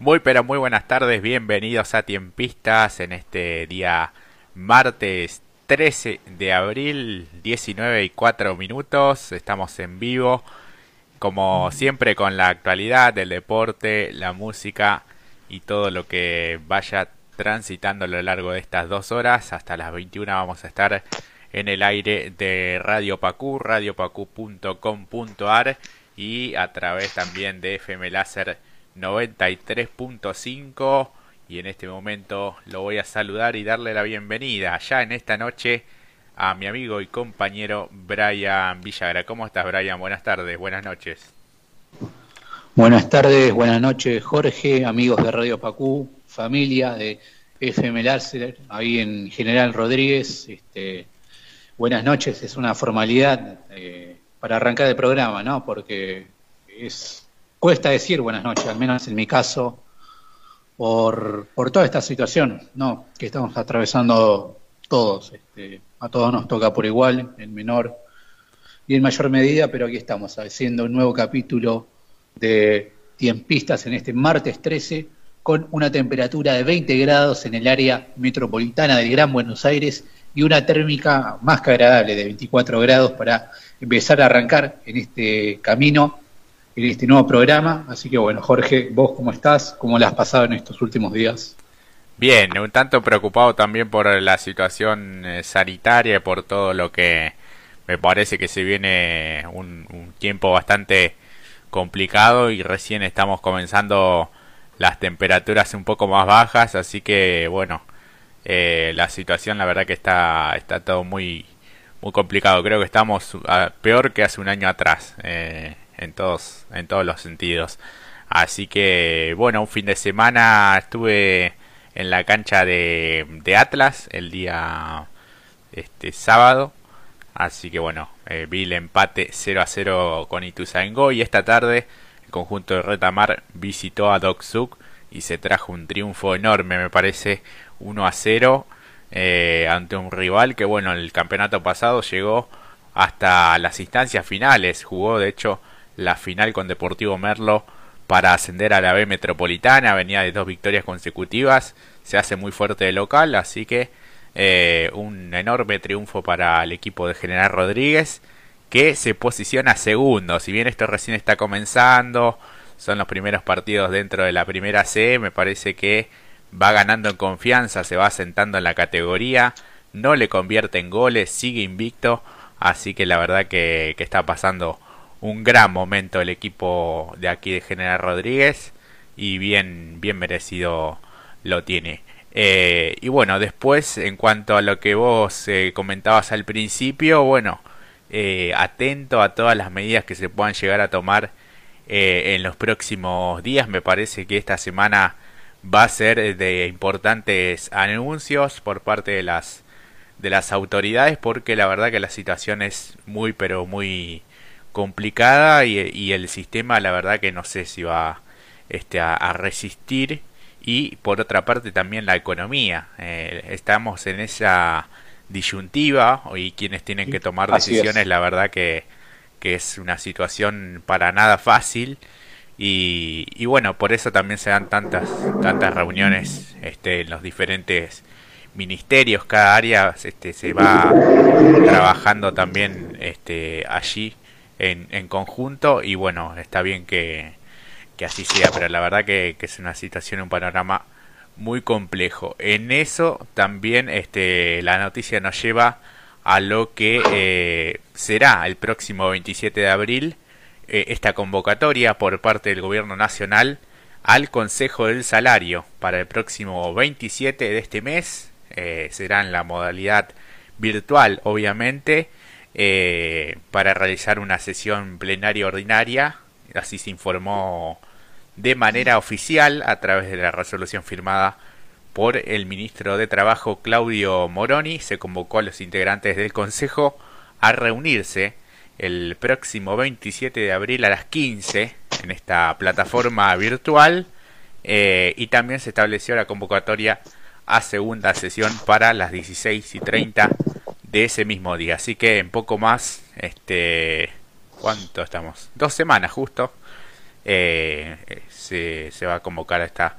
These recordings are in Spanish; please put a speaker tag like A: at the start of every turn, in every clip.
A: Muy pero muy buenas tardes, bienvenidos a Tiempistas en este día martes 13 de abril, 19 y 4 minutos, estamos en vivo, como siempre con la actualidad, el deporte, la música y todo lo que vaya transitando a lo largo de estas dos horas, hasta las 21 vamos a estar en el aire de Radio Pacú, radiopacu.com.ar y a través también de FM Láser 93.5 y en este momento lo voy a saludar y darle la bienvenida ya en esta noche a mi amigo y compañero Brian Villagra. ¿Cómo estás Brian? Buenas tardes, buenas noches.
B: Buenas tardes, buenas noches Jorge, amigos de Radio Pacú, familia de FM Láser, ahí en General Rodríguez. Este, buenas noches, es una formalidad eh, para arrancar el programa, ¿no? Porque es cuesta decir buenas noches, al menos en mi caso, por, por toda esta situación ¿no? que estamos atravesando todos. Este, a todos nos toca por igual, en menor y en mayor medida, pero aquí estamos haciendo un nuevo capítulo de Tiempistas en este martes 13 con una temperatura de 20 grados en el área metropolitana del Gran Buenos Aires y una térmica más que agradable de 24 grados para empezar a arrancar en este camino este nuevo programa. Así que bueno, Jorge, vos cómo estás, cómo la has pasado en estos últimos días.
A: Bien, un tanto preocupado también por la situación eh, sanitaria, por todo lo que me parece que se viene un, tiempo bastante complicado y recién estamos comenzando las temperaturas un poco más bajas, así que bueno, eh, la situación la verdad que está, está todo muy, muy complicado. Creo que estamos peor que hace un año atrás. Eh, en todos, en todos los sentidos. Así que, bueno, un fin de semana estuve en la cancha de, Atlas el día este sábado. Así que bueno, eh, vi el empate 0 a 0 con Ituzaingó y esta tarde el conjunto de Retamar visitó a Doksuk y se trajo un triunfo enorme, me parece, 1 a 0 eh, ante un rival que bueno, el campeonato pasado llegó hasta las instancias finales, jugó de hecho la final con Deportivo Merlo para ascender a la B Metropolitana, venía de dos victorias consecutivas, se hace muy fuerte de local, así que eh, un enorme triunfo para el equipo de General Rodríguez, que se posiciona segundo, si bien esto recién está comenzando, son los primeros partidos dentro de la primera C, me parece que va ganando en confianza, se va asentando en la categoría, no le convierte en goles, sigue invicto, así que la verdad que, que está pasando un gran momento el equipo de aquí de General Rodríguez y bien, bien merecido lo tiene. Eh, y bueno, después en cuanto a lo que vos eh, comentabas al principio, bueno, eh, atento a todas las medidas que se puedan llegar a tomar en los próximos días. Me parece que esta semana va a ser de importantes anuncios por parte de las de las autoridades porque la verdad que la situación es muy pero muy complicada y, el sistema la verdad que no sé si va este, a, resistir. Y por otra parte también la economía. Eh, estamos en esa disyuntiva y quienes tienen que tomar decisiones la verdad que, que es una situación para nada fácil. Y, y, bueno por eso también se dan tantas tantas reuniones este, en los diferentes ministerios. Cada área este, se va trabajando también este, allí en, en conjunto y bueno, está bien que, que así sea, pero la verdad que, es una situación, un panorama muy complejo. En eso también este, la noticia nos lleva a lo que eh, será el próximo 27 de abril eh, esta convocatoria por parte del gobierno nacional al Consejo del Salario para el próximo 27 de este mes. Eh, será en la modalidad virtual, obviamente, eh, para realizar una sesión plenaria ordinaria. Así se informó de manera oficial a través de la resolución firmada por el ministro de Trabajo Claudio Moroni. Se convocó a los integrantes del Consejo a reunirse el próximo 27 de abril a las 15 en esta plataforma virtual eh, y también se estableció la convocatoria a segunda sesión para las 16 y 30 de ese mismo día. Así que en poco más, este, ¿cuánto estamos? Dos semanas justo. eh, se, se va a convocar a esta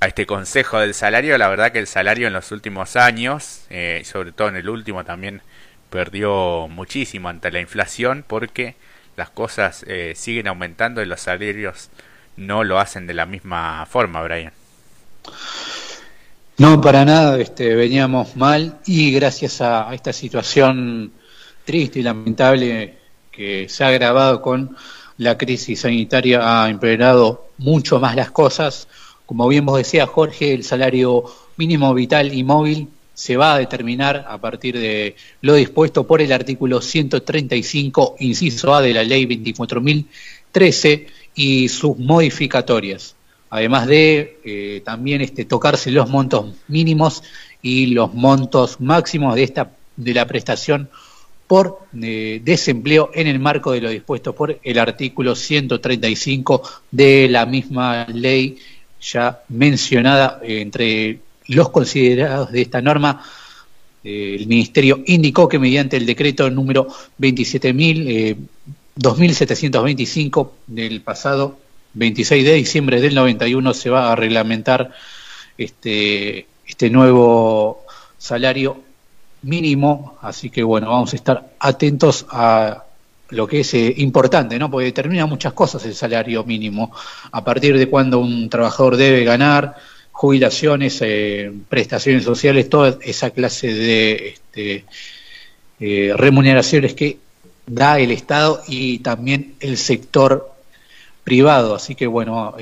A: a este consejo del salario. La verdad que el salario en los últimos años, eh, sobre todo en el último, también perdió muchísimo ante la inflación porque las cosas eh, siguen aumentando y los salarios no lo hacen de la misma forma, Brian.
B: No, para nada, este, veníamos mal y gracias a, esta situación triste y lamentable que se ha agravado con la crisis sanitaria ha empeorado mucho más las cosas. Como bien vos decía Jorge, el salario mínimo vital y móvil se va a determinar a partir de lo dispuesto por el artículo 135, inciso A de la ley 24.013 y sus modificatorias. Además de eh, también este, tocarse los montos mínimos y los montos máximos de, esta, de la prestación por eh, desempleo en el marco de lo dispuesto por el artículo 135 de la misma ley ya mencionada eh, entre los considerados de esta norma. Eh, el Ministerio indicó que mediante el decreto número 27.000, 2725 del pasado 26 de diciembre del 91 se va a reglamentar este, este nuevo salario mínimo, así que bueno, vamos a estar atentos a lo que es eh, importante, ¿no? Porque determina muchas cosas el salario mínimo, a partir de cuándo un trabajador debe ganar, jubilaciones, eh, prestaciones sociales, toda esa clase de este, eh, remuneraciones que da el Estado y también el sector privado. Así que bueno,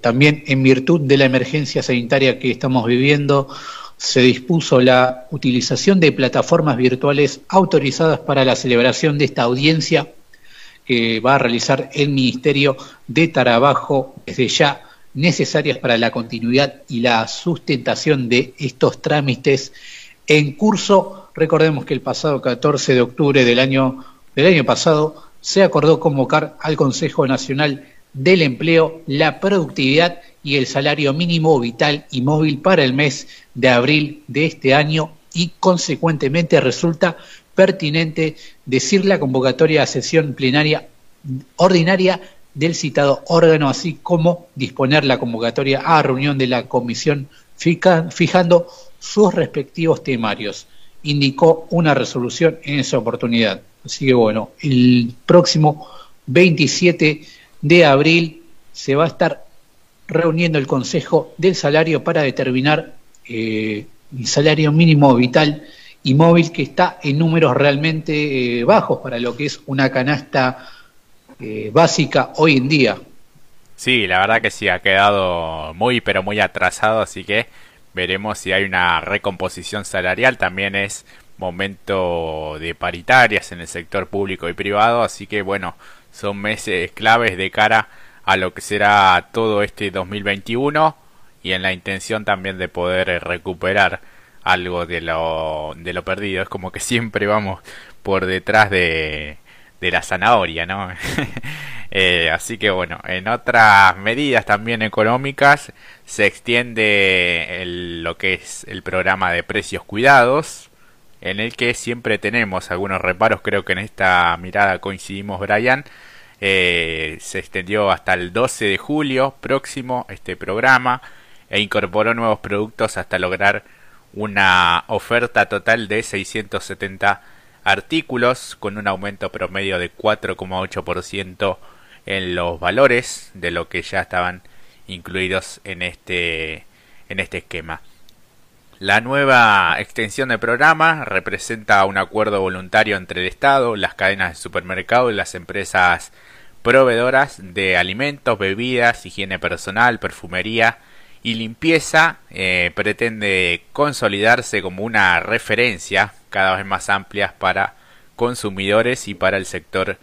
B: también en virtud de la emergencia sanitaria que estamos viviendo, se dispuso la utilización de plataformas virtuales autorizadas para la celebración de esta audiencia que va a realizar el Ministerio de Trabajo desde ya necesarias para la continuidad y la sustentación de estos trámites en curso. Recordemos que el pasado 14 de octubre del año, del año pasado se acordó convocar al Consejo Nacional del Empleo, la Productividad y el salario mínimo vital y móvil para el mes de abril de este año y consecuentemente resulta pertinente decir la convocatoria a sesión plenaria ordinaria del citado órgano, así como disponer la convocatoria a reunión de la comisión fijando sus respectivos temarios. Indicó una resolución en esa oportunidad. Así que bueno, el próximo 27 de abril se va a estar reuniendo el Consejo del Salario para determinar eh, el salario mínimo vital y móvil que está en números realmente eh, bajos para lo que es una canasta eh, básica hoy en día.
A: Sí, la verdad que sí, ha quedado muy pero muy atrasado, así que veremos si hay una recomposición salarial. También es momento de paritarias en el sector público y privado, así que bueno, son meses claves de cara a lo que será todo este 2021 y en la intención también de poder recuperar algo de lo, de lo perdido. Es como que siempre vamos por detrás de, de la zanahoria, ¿no? eh, así que bueno, en otras medidas también económicas se extiende lo que es el programa de precios cuidados, en el que siempre tenemos algunos reparos, creo que en esta mirada coincidimos Brian, eh, se extendió hasta el 12 de julio próximo este programa e incorporó nuevos productos hasta lograr una oferta total de 670 artículos con un aumento promedio de 4,8% en los valores de lo que ya estaban incluidos en este en este esquema. La nueva extensión del programa representa un acuerdo voluntario entre el Estado, las cadenas de supermercado y las empresas proveedoras de alimentos, bebidas, higiene personal, perfumería y limpieza, eh, pretende consolidarse como una referencia cada vez más amplia para consumidores y para el sector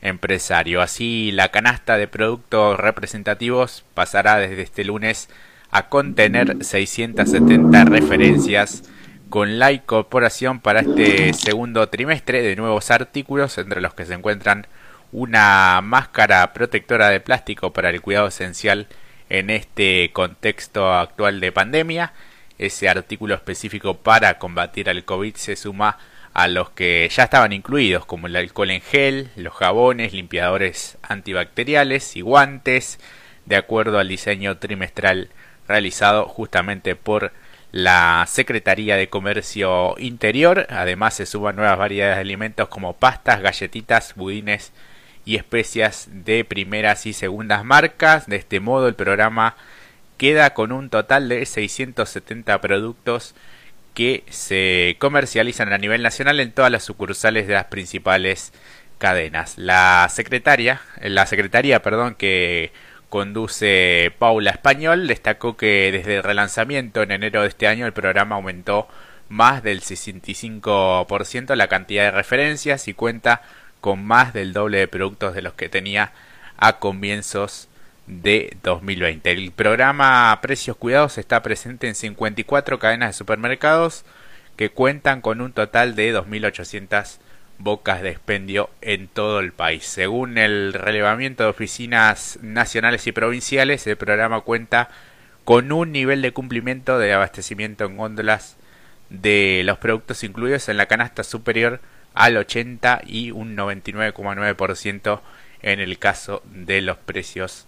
A: empresario. Así, la canasta de productos representativos pasará desde este lunes a contener 670 referencias con la incorporación para este segundo trimestre de nuevos artículos entre los que se encuentran una máscara protectora de plástico para el cuidado esencial en este contexto actual de pandemia. Ese artículo específico para combatir al COVID se suma a los que ya estaban incluidos, como el alcohol en gel, los jabones, limpiadores antibacteriales y guantes, de acuerdo al diseño trimestral realizado justamente por la Secretaría de Comercio Interior. Además se suban nuevas variedades de alimentos como pastas, galletitas, budines y especias de primeras y segundas marcas. De este modo el programa queda con un total de 670 productos que se comercializan a nivel nacional en todas las sucursales de las principales cadenas. La secretaria, la secretaría, perdón, que conduce Paula Español, destacó que desde el relanzamiento en enero de este año el programa aumentó más del 65% la cantidad de referencias y cuenta con más del doble de productos de los que tenía a comienzos de 2020. El programa Precios Cuidados está presente en 54 cadenas de supermercados que cuentan con un total de 2.800 bocas de expendio en todo el país. Según el relevamiento de oficinas nacionales y provinciales, el programa cuenta con un nivel de cumplimiento de abastecimiento en góndolas de los productos incluidos en la canasta superior al 80 y un 99,9% en el caso de los precios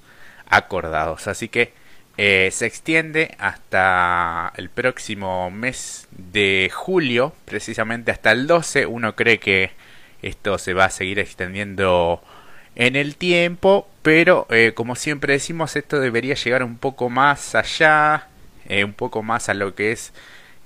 A: acordados. Así que eh, se extiende hasta el próximo mes de julio, precisamente hasta el 12. Uno cree que esto se va a seguir extendiendo en el tiempo, pero eh, como siempre decimos, esto debería llegar un poco más allá, eh, un poco más a lo que es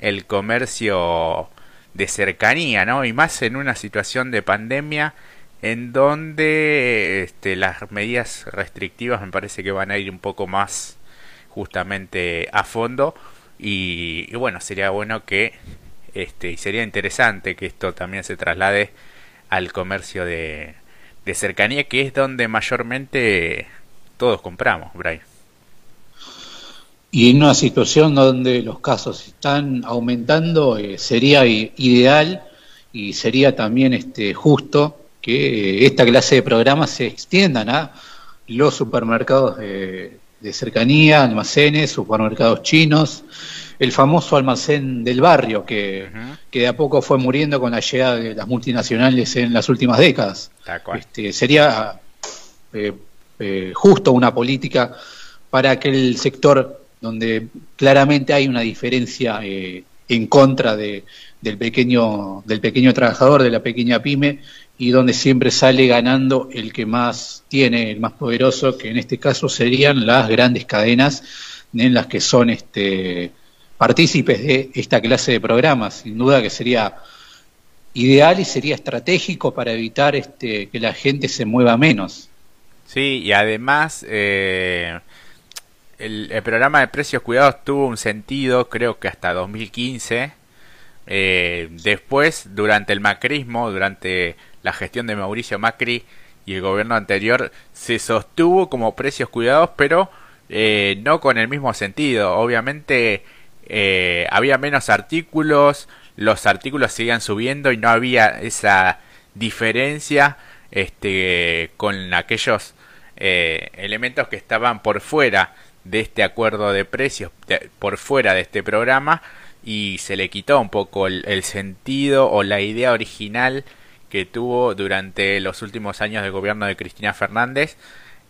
A: el comercio de cercanía, ¿no? Y más en una situación de pandemia en donde este, las medidas restrictivas me parece que van a ir un poco más justamente a fondo y, bueno sería bueno que este y sería interesante que esto también se traslade al comercio de, de cercanía que es donde mayormente todos compramos Brian
B: y en una situación donde los casos están aumentando eh, sería ideal y sería también este justo que esta clase de programas se extiendan a los supermercados de, cercanía, almacenes, supermercados chinos, el famoso almacén del barrio que, que, de a poco fue muriendo con la llegada de las multinacionales en las últimas décadas. Este, sería eh, eh, justo una política para aquel sector donde claramente hay una diferencia eh, en contra de, del pequeño del pequeño trabajador, de la pequeña pyme y donde siempre sale ganando el que más tiene, el más poderoso, que en este caso serían las grandes cadenas en las que son este, partícipes de esta clase de programas. Sin duda que sería ideal y sería estratégico para evitar este, que la gente se mueva menos.
A: Sí, y además eh, el, programa de precios cuidados tuvo un sentido, creo que hasta 2015. Eh, después, durante el macrismo, durante la gestión de Mauricio Macri y el gobierno anterior se sostuvo como precios cuidados, pero eh, no con el mismo sentido. Obviamente eh, había menos artículos, los artículos seguían subiendo y no había esa diferencia este, con aquellos eh, elementos que estaban por fuera de este acuerdo de precios, por fuera de este programa, y se le quitó un poco el sentido o la idea original que tuvo durante los últimos años del gobierno de Cristina Fernández.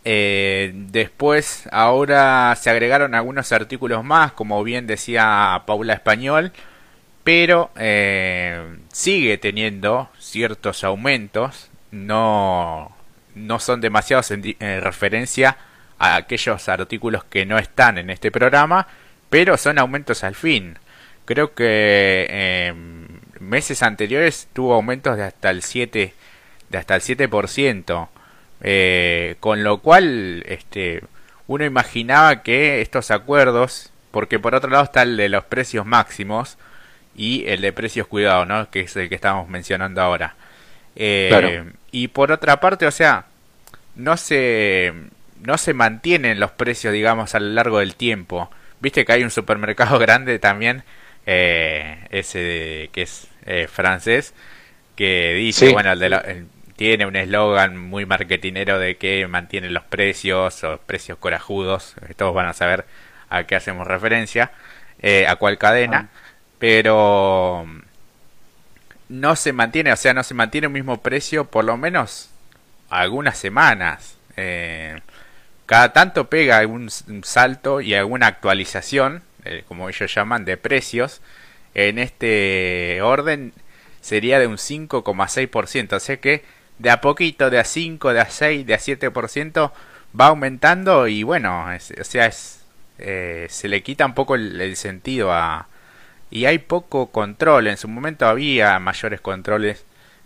A: Eh, después, ahora se agregaron algunos artículos más, como bien decía Paula Español, pero eh, sigue teniendo ciertos aumentos, no, no son demasiados en, referencia a aquellos artículos que no están en este programa, pero son aumentos al fin. Creo que eh, meses anteriores tuvo aumentos de hasta el 7 de hasta el 7%, eh, con lo cual este uno imaginaba que estos acuerdos, porque por otro lado está el de los precios máximos y el de precios cuidados, ¿no? que es el que estamos mencionando ahora. Eh, y por otra parte, o sea, no se no se mantienen los precios, digamos, a lo largo del tiempo. Viste que hay un supermercado grande también, eh, ese que es eh, francés que dice, bueno, tiene un eslogan muy marketinero de que mantiene los precios o precios corajudos, todos van a saber a qué hacemos referencia, eh, a cuál cadena, ah. pero no se mantiene, o sea, no se mantiene el mismo precio por lo menos algunas semanas. Eh, cada tanto pega un, salto y alguna actualización, eh, como ellos llaman, de precios. En este orden sería de un 5,6%, o sea que de a poquito, de a 5, de a 6, de a 7% va aumentando y bueno, o sea, es, eh, se le quita un poco el sentido a, y hay poco control. En su momento había mayores controles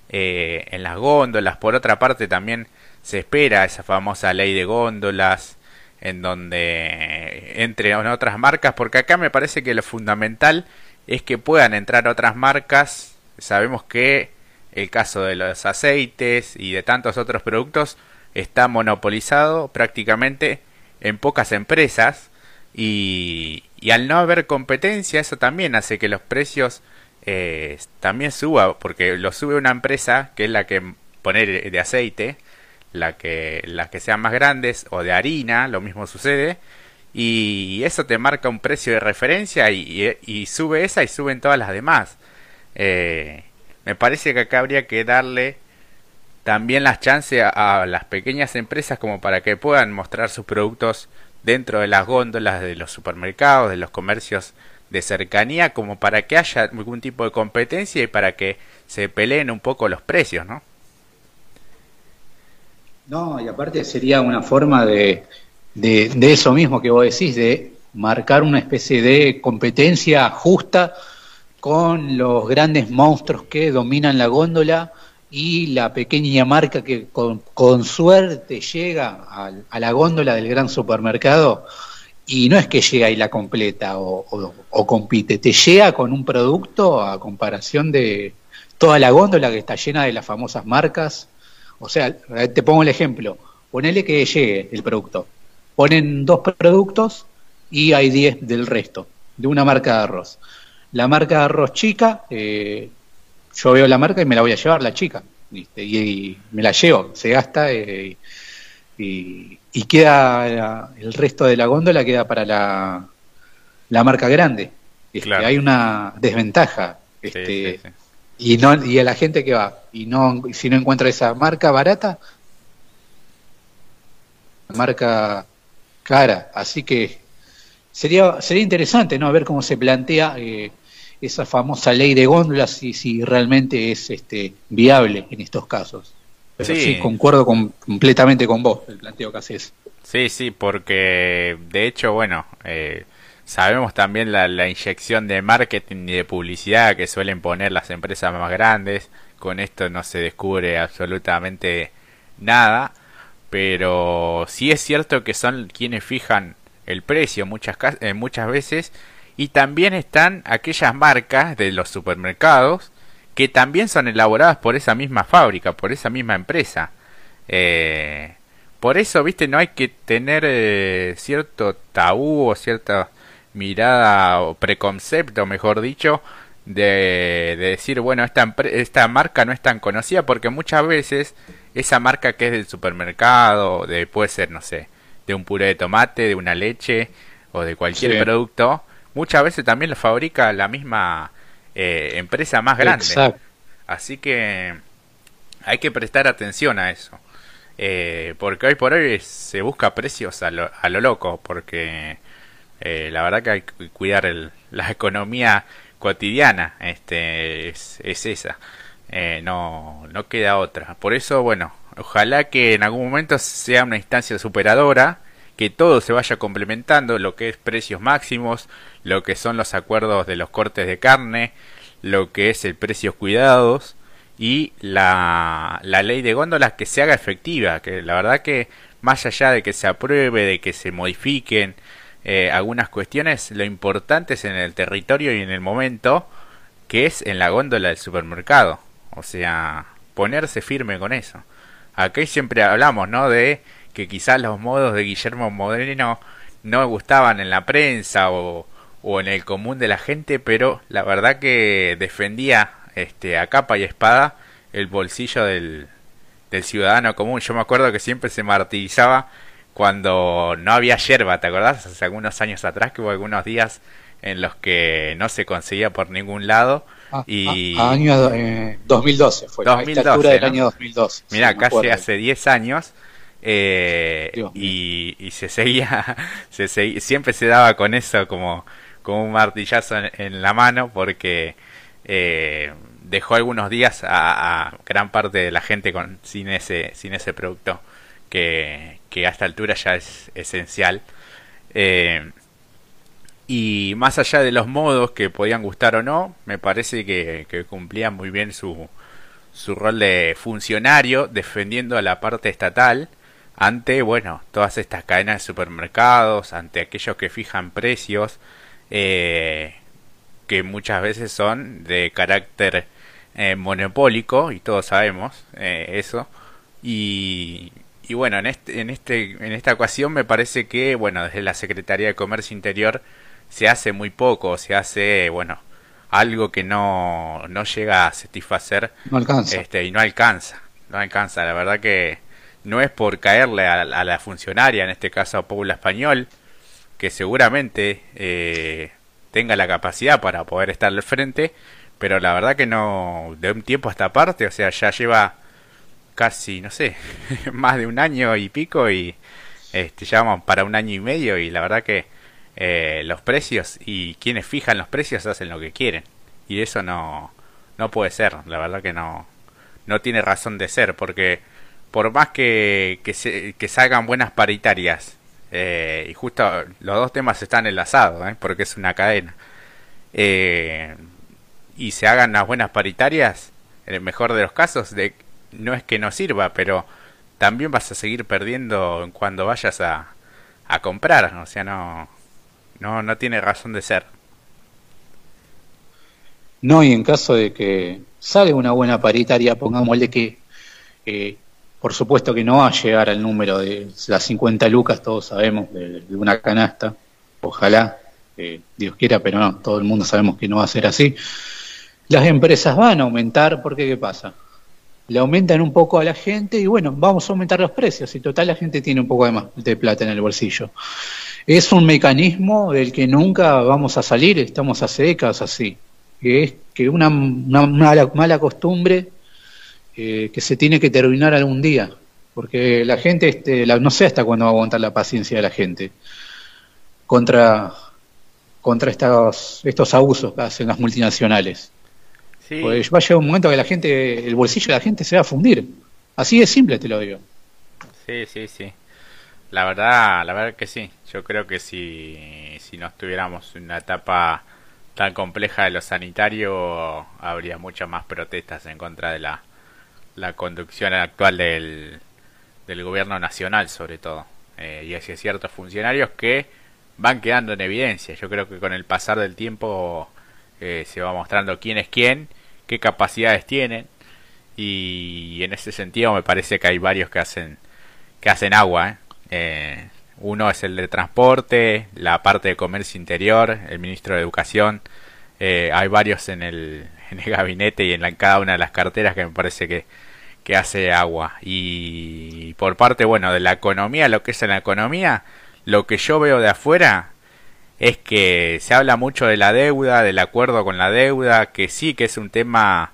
A: eh, en las góndolas. Por otra parte también se espera esa famosa ley de góndolas en donde entre otras marcas, porque acá me parece que lo fundamental es que puedan entrar otras marcas. Sabemos que el caso de los aceites y de tantos otros productos está monopolizado prácticamente en pocas empresas y, y al no haber competencia, eso también hace que los precios eh, también suban, porque lo sube una empresa que es la que pone de aceite, la que, las que sean más grandes, o de harina, lo mismo sucede, y eso te marca un precio de referencia y, sube esa y suben todas las demás. Eh, me parece que acá habría que darle también las chances a, las pequeñas empresas como para que puedan mostrar sus productos dentro de las góndolas de los supermercados, de los comercios de cercanía, como para que haya algún tipo de competencia y para que se peleen un poco los precios, ¿no?
B: No, y aparte sería una forma de, de, eso mismo que vos decís, de marcar una especie de competencia justa con los grandes monstruos que dominan la góndola y la pequeña marca que con, suerte llega a, la góndola del gran supermercado y no es que llega y la completa o, compite, te llega con un producto a comparación de toda la góndola que está llena de las famosas marcas. O sea, te pongo el ejemplo, ponele que llegue el producto, ponen dos productos y hay diez del resto, de una marca de arroz. La marca de arroz chica eh, yo veo la marca y me la voy a llevar, la chica, Y, me la llevo, se gasta eh, y, queda el resto de la góndola queda para la, la marca grande. Este, hay una desventaja. Este, Y, no, y a la gente que va y no si no encuentra esa marca barata, marca cara. Así que sería sería interesante no ver cómo se plantea eh, esa famosa ley de góndolas y si realmente es este viable en estos casos. Pero sí, concuerdo completamente con vos, el planteo que haces.
A: Sí, sí, porque de hecho, bueno, eh, sabemos también la, la, inyección de marketing y de publicidad que suelen poner las empresas más grandes. Con esto no se descubre absolutamente nada, pero sí es cierto que son quienes fijan el precio muchas, eh, muchas veces y también están aquellas marcas de los supermercados que también son elaboradas por esa misma fábrica, por esa misma empresa. Eh, por eso, viste, no hay que tener eh, cierto tabú o cierta mirada o preconcepto, mejor dicho, de, decir, bueno, esta, esta marca no es tan conocida porque muchas veces esa marca que es del supermercado, de, puede ser, no sé, de un puré de tomate, de una leche o de cualquier producto, muchas veces también lo fabrica la misma eh, empresa más grande. Así que hay que prestar atención a eso. Eh, porque hoy por hoy se busca precios a lo, a lo loco, porque eh, la verdad que hay que cuidar el, la economía cotidiana, este, es, es esa. no, no queda otra. Por eso, bueno, ojalá que en algún momento sea una instancia superadora que todo se vaya complementando, lo que es precios máximos, lo que son los acuerdos de los cortes de carne, lo que es el precios cuidados y la, la ley de góndolas que se haga efectiva, que la verdad que más allá de que se apruebe, de que se modifiquen eh, algunas cuestiones, lo importante es en el territorio y en el momento que es en la góndola del supermercado, o sea, ponerse firme con eso. Aquí siempre hablamos, ¿no? De que quizás los modos de Guillermo Moreno no gustaban en la prensa o, o en el común de la gente, pero la verdad que defendía este, a capa y espada el bolsillo del, del ciudadano común. Yo me acuerdo que siempre se martirizaba cuando no había yerba, ¿te acordás? Hace algunos años atrás que hubo algunos días en los que no se conseguía por ningún lado.
B: y año 2012 fue 2012, la del año 2012.
A: Mira, casi hace 10 años. Eh, y, y, se seguía, se siempre se daba con eso como, como un martillazo en, la mano porque eh, dejó algunos días a, gran parte de la gente con, sin, ese, sin ese producto que, que a esta altura ya es esencial. Eh, y más allá de los modos que podían gustar o no, me parece que, que cumplía muy bien su, su rol de funcionario defendiendo a la parte estatal ante, bueno, todas estas cadenas de supermercados, ante aquellos que fijan precios, eh, que muchas veces son de carácter eh, monopólico, y todos sabemos eh, eso, y, y bueno, en, este, en, este, en esta ocasión me parece que, bueno, desde la Secretaría de Comercio Interior se hace muy poco, se hace, bueno, algo que no, no llega a satisfacer.
B: No alcanza.
A: Este, y no alcanza, no alcanza. La verdad que no es por caerle a, la funcionaria, en este caso a Paula Español, que seguramente eh, tenga la capacidad para poder estar al frente, pero la verdad que no, de un tiempo a esta parte, o sea, ya lleva casi, no sé, más de un año y pico y este, ya vamos para un año y medio y la verdad que eh, los precios y quienes fijan los precios hacen lo que quieren y eso no, no puede ser, la verdad que no, no tiene razón de ser porque por más que, que, se, que salgan buenas paritarias eh, y justo los dos temas están enlazados ¿eh? porque es una cadena y se hagan las buenas paritarias en el mejor de los casos de no es que no sirva, pero también vas a seguir perdiendo cuando vayas a, a comprar, o sea, no, no, no tiene razón de ser.
B: No, y en caso de que sale una buena paritaria, pongámosle que, eh, por supuesto que no va a llegar al número de las 50 lucas, todos sabemos, de, una canasta, ojalá, eh, Dios quiera, pero no, todo el mundo sabemos que no va a ser así. Las empresas van a aumentar, porque ¿qué pasa? Le aumentan un poco a la gente y bueno, vamos a aumentar los precios y total la gente tiene un poco de más de plata en el bolsillo. Es un mecanismo del que nunca vamos a salir, estamos hace décadas así. Que es que una, una mala, costumbre eh, que se tiene que terminar algún día, porque la gente, este, no sé hasta cuándo va a aguantar la paciencia de la gente contra, contra estos, estos abusos que hacen las multinacionales. Pues va a llegar un momento que la gente, el bolsillo de la gente se va a fundir. Así de simple te lo digo.
A: Sí, sí, sí. La verdad, la verdad que sí. Yo creo que si, si no estuviéramos en una etapa tan compleja de lo sanitario, habría muchas más protestas en contra de la, la conducción actual del, del gobierno nacional, sobre todo. Eh, y hay ciertos funcionarios que van quedando en evidencia. Yo creo que con el pasar del tiempo eh, se va mostrando quién es quién qué capacidades tienen y en ese sentido me parece que hay varios que hacen que hacen agua ¿eh? Eh, uno es el de transporte la parte de comercio interior el ministro de educación eh, hay varios en el, en el gabinete y en, la, cada una de las carteras que me parece que, que hace agua y por parte bueno de la economía lo que es en la economía lo que yo veo de afuera es que se habla mucho de la deuda, del acuerdo con la deuda, que sí que es un tema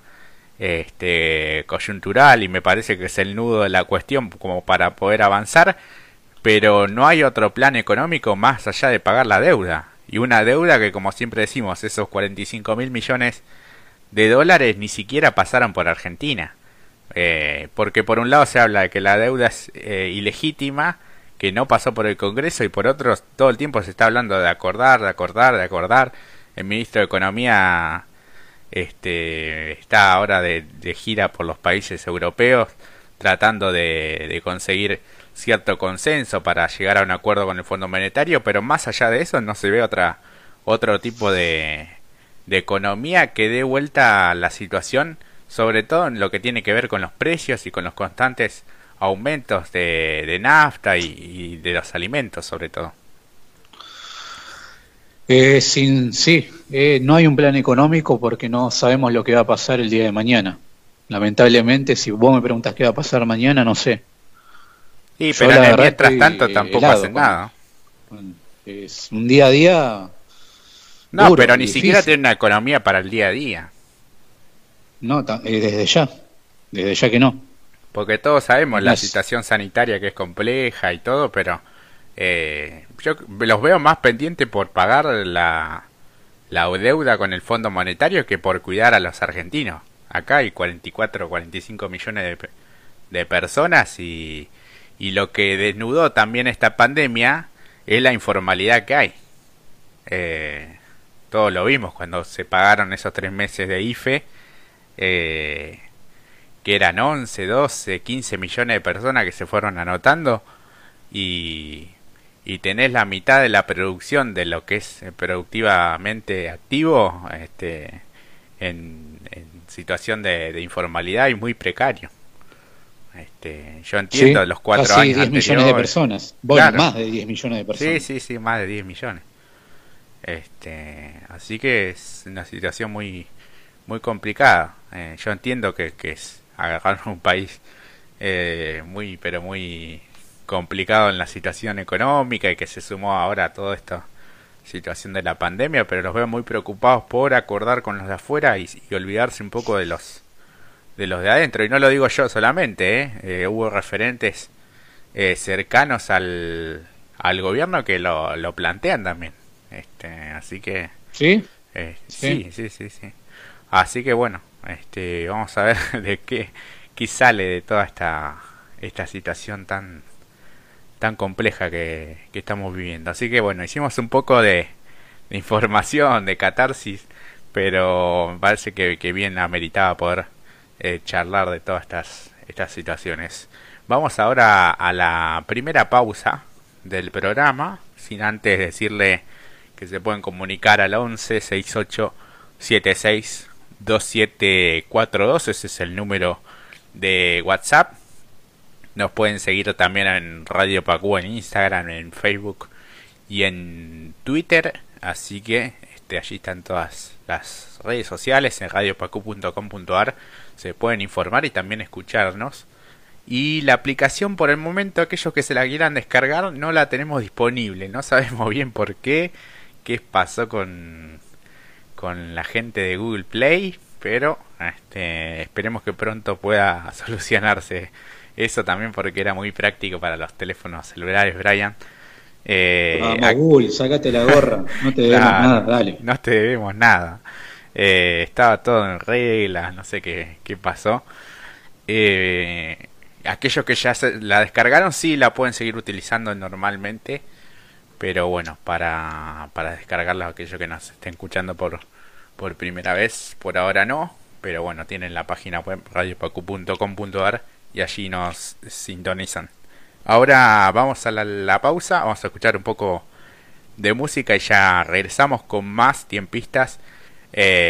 A: este, coyuntural y me parece que es el nudo de la cuestión como para poder avanzar, pero no hay otro plan económico más allá de pagar la deuda. Y una deuda que, como siempre decimos, esos 45 mil millones de dólares ni siquiera pasaron por Argentina. Eh, porque por un lado se habla de que la deuda es eh, ilegítima, que no pasó por el Congreso y por otros todo el tiempo se está hablando de acordar, de acordar, de acordar. El ministro de Economía este, está ahora de, gira por los países europeos tratando de, conseguir cierto consenso para llegar a un acuerdo con el Fondo Monetario, pero más allá de eso no se ve otra otro tipo de, de economía que dé vuelta a la situación, sobre todo en lo que tiene que ver con los precios y con los constantes aumentos de, de nafta y, de los alimentos sobre todo.
B: Eh, sin, sí, eh, no hay un plan económico porque no sabemos lo que va a pasar el día de mañana. Lamentablemente, si vos me preguntas qué va a pasar mañana, no sé.
A: Sí, pero mientras tanto tampoco hacen nada.
B: Es un día a día.
A: No, pero ni siquiera tiene una economía para el día a día.
B: No, eh, desde ya, desde ya que no.
A: Porque todos sabemos la situación sanitaria que es compleja y todo, pero eh, yo los veo más pendientes por pagar la, la deuda con el Fondo Monetario que por cuidar a los argentinos. Acá hay 44 o 45 millones de, de personas y, y lo que desnudó también esta pandemia es la informalidad que hay. Eh, todos lo vimos cuando se pagaron esos tres meses de IFE, eh, que eran 11, 12, 15 millones de personas que se fueron anotando y, y tenés la mitad de la producción de lo que es productivamente activo este, en, situación de informalidad y muy precario. Este, yo entiendo los cuatro
B: casi 10 millones de personas. Bueno, más de 10 millones de personas.
A: Sí, sí, sí, más de 10 millones. Este, así que es una situación muy muy complicada. Eh, yo entiendo que, que, es agarrar un país eh, muy, pero muy complicado en la situación económica y que se sumó ahora a toda esta situación de la pandemia, pero los veo muy preocupados por acordar con los de afuera y olvidarse un poco de los de los de adentro. Y no lo digo yo solamente, ¿eh? eh hubo referentes eh, cercanos al, al gobierno que lo, lo plantean también. Este, así que...
B: ¿Sí?
A: Eh, ¿Sí? sí, sí, sí, Así que bueno, este, vamos a ver de qué, qué sale de toda esta, esta situación tan, tan compleja que, que estamos viviendo. Así que bueno, hicimos un poco de, información, de catarsis, pero parece que, que bien ameritaba poder eh, charlar de todas estas, estas situaciones. Vamos ahora a la primera pausa del programa, sin antes decirle que se pueden comunicar al 11 68 76 2742, ese es el número de WhatsApp. Nos pueden seguir también en Radio Pacú en Instagram, en Facebook y en Twitter, así que este, allí están todas las redes sociales en radiopacu.com.ar se pueden informar y también escucharnos. Y la aplicación por el momento, aquellos que se la quieran descargar, no la tenemos disponible. No sabemos bien por qué, qué pasó con, con la gente de Google Play, pero este, esperemos que pronto pueda solucionarse eso también porque era muy práctico para los teléfonos celulares, Brian.
B: Eh, Google, sacate la gorra, no te debemos nada, dale.
A: No te debemos nada. Eh, estaba todo en regla, no sé qué, qué pasó. Eh, aquellos que ya se la descargaron, sí la pueden seguir utilizando normalmente. Pero bueno, para, para descargarla, aquellos que nos estén escuchando por, por primera vez, por ahora no. Pero bueno, tienen la página web radiopacu.com.ar y allí nos sintonizan. Ahora vamos a la, la, pausa, vamos a escuchar un poco de música y ya regresamos con más tiempistas eh,